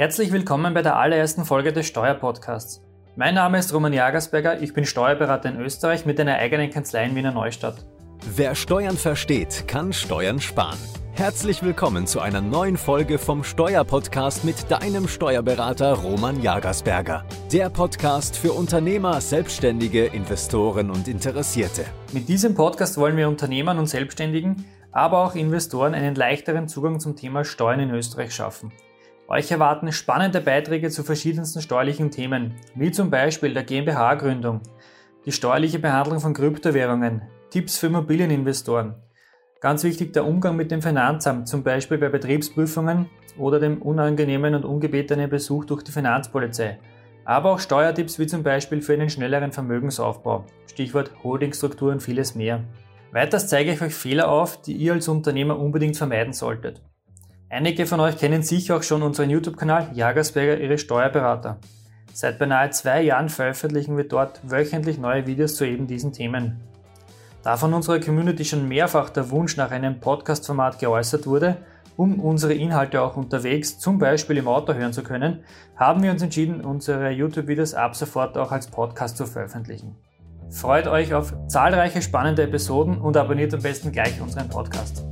Herzlich willkommen bei der allerersten Folge des Steuerpodcasts. Mein Name ist Roman Jagersberger, ich bin Steuerberater in Österreich mit einer eigenen Kanzlei in Wiener Neustadt. Wer Steuern versteht, kann Steuern sparen. Herzlich willkommen zu einer neuen Folge vom Steuerpodcast mit deinem Steuerberater Roman Jagersberger. Der Podcast für Unternehmer, Selbstständige, Investoren und Interessierte. Mit diesem Podcast wollen wir Unternehmern und Selbstständigen, aber auch Investoren einen leichteren Zugang zum Thema Steuern in Österreich schaffen. Euch erwarten spannende Beiträge zu verschiedensten steuerlichen Themen, wie zum Beispiel der GmbH-Gründung, die steuerliche Behandlung von Kryptowährungen, Tipps für Immobilieninvestoren, ganz wichtig der Umgang mit dem Finanzamt, zum Beispiel bei Betriebsprüfungen oder dem unangenehmen und ungebetenen Besuch durch die Finanzpolizei, aber auch Steuertipps wie zum Beispiel für einen schnelleren Vermögensaufbau, Stichwort Holdingstruktur und vieles mehr. Weiters zeige ich euch Fehler auf, die ihr als Unternehmer unbedingt vermeiden solltet. Einige von euch kennen sicher auch schon unseren YouTube-Kanal Jagersberger Ihre Steuerberater. Seit beinahe zwei Jahren veröffentlichen wir dort wöchentlich neue Videos zu eben diesen Themen. Da von unserer Community schon mehrfach der Wunsch nach einem Podcast-Format geäußert wurde, um unsere Inhalte auch unterwegs, zum Beispiel im Auto hören zu können, haben wir uns entschieden, unsere YouTube-Videos ab sofort auch als Podcast zu veröffentlichen. Freut euch auf zahlreiche spannende Episoden und abonniert am besten gleich unseren Podcast.